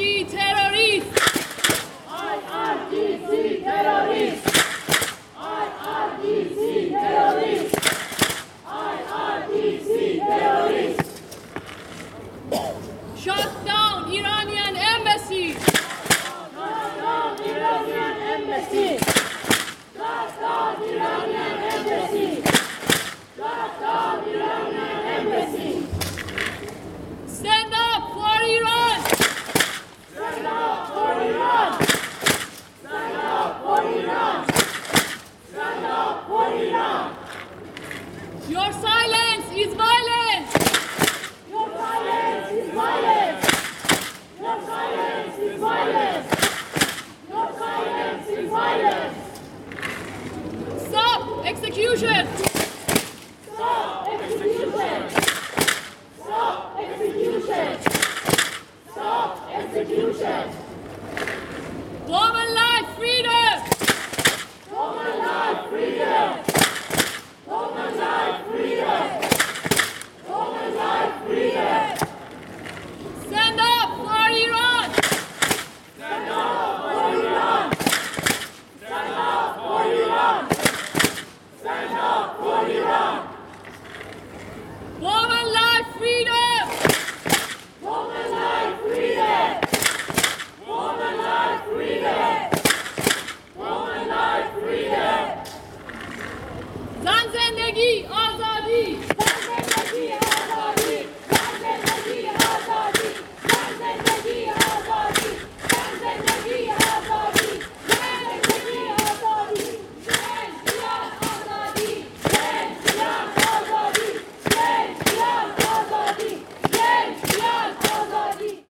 IRGC terrorist! IRGC terrorist! IRGC terrorist! IRGC terrorist! Shut down Iranian is violence! Your silence is violence! Your silence is violence! Your silence is violence! Stop execution! Stop execution! Stop execution! Stop execution! Woman life freedom! freedom! Woman like freedom! Woman like freedom! Woman like freedom! Zanzendegi, Azadi!